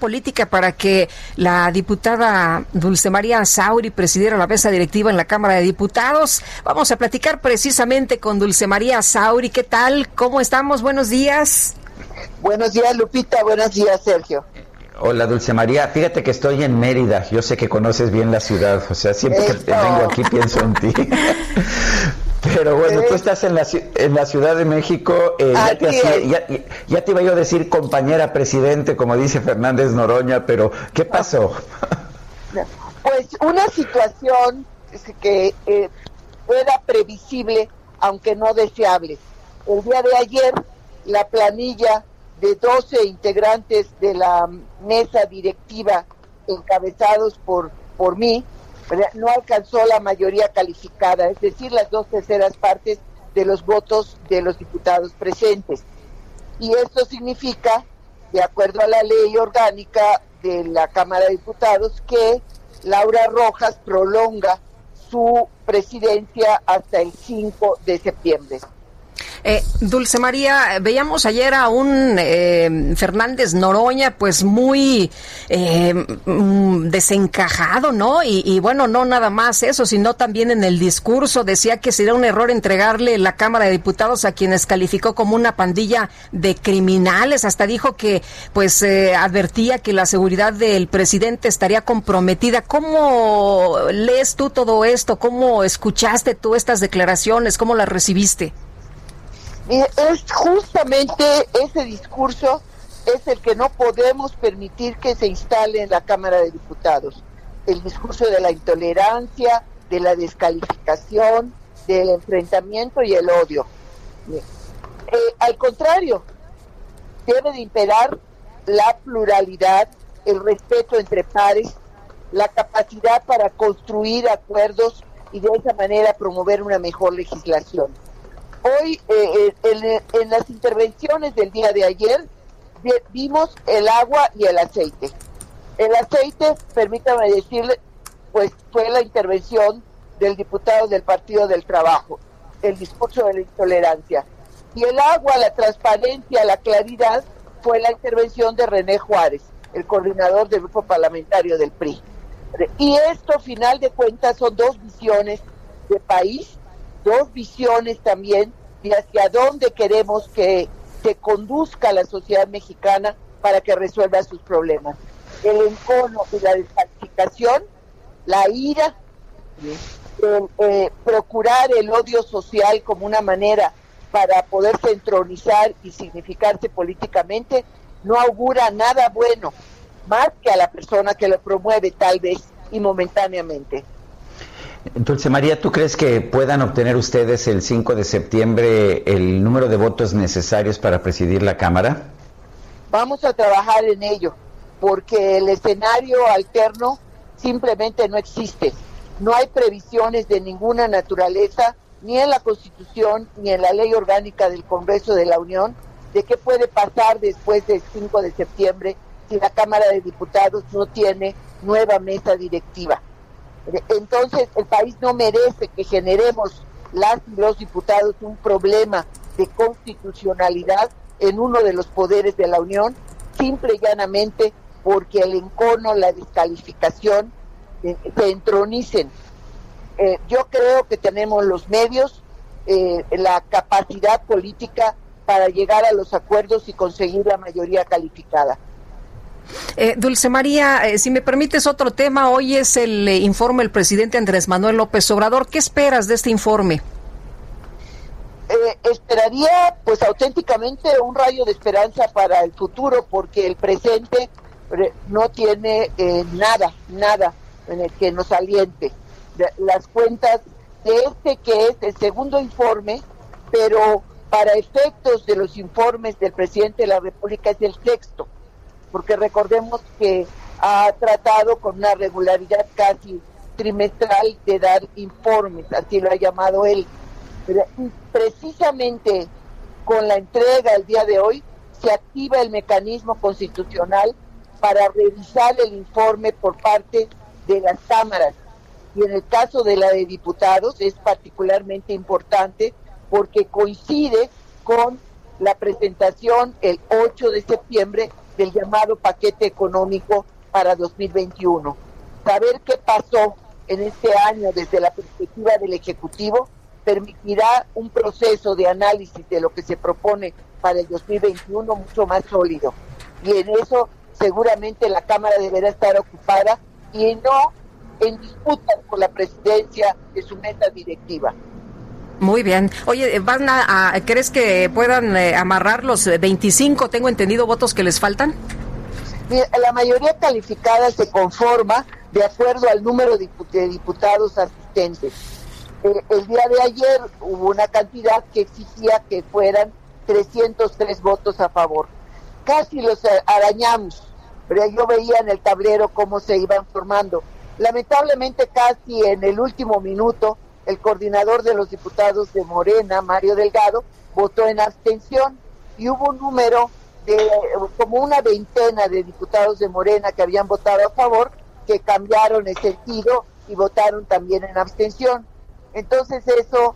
Política para que la diputada Dulce María Sauri presidiera la mesa directiva en la Cámara de Diputados. Vamos a platicar precisamente con Dulce María Sauri. ¿Qué tal? ¿Cómo estamos? Buenos días. Buenos días, Lupita. Buenos días, Sergio. Hola, Dulce María. Fíjate que estoy en Mérida. Yo sé que conoces bien la ciudad. O sea, siempre que vengo aquí pienso en ti. Pero bueno, tú estás en la, en la Ciudad de México, eh, ya, te ya, te iba yo a decir compañera presidente, como dice Fernández Noroña, pero ¿qué pasó? Pues una situación que eh, era previsible, aunque no deseable. El día de ayer, la planilla de 12 integrantes de la mesa directiva encabezados por, por mí, no alcanzó la mayoría calificada, es decir, las dos terceras partes de los votos de los diputados presentes. Y esto significa, de acuerdo a la ley orgánica de la Cámara de Diputados, que Laura Rojas prolonga su presidencia hasta el 5 de septiembre. Eh, Dulce María, veíamos ayer a un eh, Fernández Noroña, pues muy eh, mm, desencajado, ¿no? Y, bueno, no nada más eso, sino también en el discurso decía que sería un error entregarle la Cámara de Diputados a quienes calificó como una pandilla de criminales. Hasta dijo que, pues, advertía que la seguridad del presidente estaría comprometida. ¿Cómo lees tú todo esto? ¿Cómo escuchaste tú estas declaraciones? ¿Cómo las recibiste? Es justamente ese discurso es el que no podemos permitir que se instale en la Cámara de Diputados. El discurso de la intolerancia, de la descalificación, del enfrentamiento y el odio. Eh, al contrario, debe de imperar la pluralidad, el respeto entre pares, la capacidad para construir acuerdos y de esa manera promover una mejor legislación. Hoy, eh, eh, en, las intervenciones del día de ayer, vimos el agua y el aceite. El aceite, permítame decirle, pues fue la intervención del diputado del Partido del Trabajo, el discurso de la intolerancia. Y el agua, la transparencia, la claridad, fue la intervención de René Juárez, el coordinador del grupo parlamentario del PRI. Y esto, final de cuentas, son dos visiones de país dos visiones también de hacia dónde queremos que se conduzca la sociedad mexicana para que resuelva sus problemas. El encono y la descalificación, la ira, eh, procurar el odio social como una manera para poderse entronizar y significarse políticamente, no augura nada bueno, más que a la persona que lo promueve tal vez y momentáneamente. Dulce María, ¿tú crees que puedan obtener ustedes el 5 de septiembre el número de votos necesarios para presidir la Cámara? Vamos a trabajar en ello, porque el escenario alterno simplemente no existe. No hay previsiones de ninguna naturaleza, ni en la Constitución, ni en la ley orgánica del Congreso de la Unión, de qué puede pasar después del 5 de septiembre si la Cámara de Diputados no tiene nueva mesa directiva. Entonces, el país no merece que generemos las y los diputados un problema de constitucionalidad en uno de los poderes de la Unión, simple y llanamente porque el encono, la descalificación eh, se entronicen. Eh, yo creo que tenemos los medios, eh, la capacidad política para llegar a los acuerdos y conseguir la mayoría calificada. Eh, Dulce María, eh, si me permites otro tema, hoy es el eh, informe del presidente Andrés Manuel López Obrador. ¿Qué esperas de este informe? esperaría, pues auténticamente, un rayo de esperanza para el futuro, porque el presente no tiene nada, nada en el que nos aliente. Las cuentas de este que es el segundo informe, pero para efectos de los informes del presidente de la República es el sexto, porque recordemos que ha tratado con una regularidad casi trimestral de dar informes, así lo ha llamado él. precisamente con la entrega el día de hoy se activa el mecanismo constitucional para revisar el informe por parte de las cámaras. Y en el caso de la de diputados es particularmente importante porque coincide con la presentación el 8 de septiembre del llamado paquete económico para 2021. Saber qué pasó en este año desde la perspectiva del Ejecutivo permitirá un proceso de análisis de lo que se propone para el 2021 mucho más sólido. Y en eso seguramente la Cámara deberá estar ocupada y no en disputa por la presidencia de su meta directiva. Muy bien. Oye, ¿van a, ¿crees que puedan eh, amarrar los 25, tengo entendido, votos que les faltan? La mayoría calificada se conforma de acuerdo al número de diputados asistentes. Eh, el día de ayer hubo una cantidad que exigía que fueran 303 votos a favor. Casi los arañamos, pero yo veía en el tablero cómo se iban formando. Lamentablemente casi en el último minuto el coordinador de los diputados de Morena, Mario Delgado, votó en abstención y hubo un número de como una veintena de diputados de Morena que habían votado a favor, que cambiaron el sentido y votaron también en abstención. Entonces eso,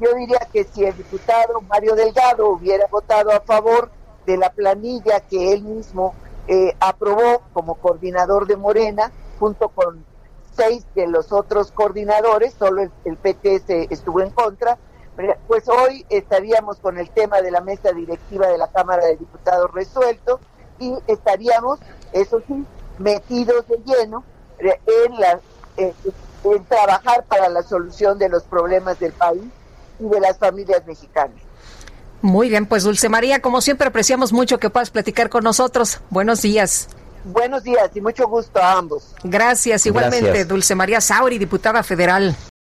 yo diría que si el diputado Mario Delgado hubiera votado a favor de la planilla que él mismo eh, aprobó como coordinador de Morena, junto con seis de los otros coordinadores, solo el, el PT estuvo en contra, pues hoy estaríamos con el tema de la mesa directiva de la Cámara de Diputados resuelto y estaríamos, eso sí, metidos de lleno en, la, eh, en trabajar para la solución de los problemas del país y de las familias mexicanas. Muy bien, pues Dulce María, como siempre apreciamos mucho que puedas platicar con nosotros. Buenos días. Buenos días y mucho gusto a ambos. Gracias, igualmente, Dulce María Sauri, diputada federal.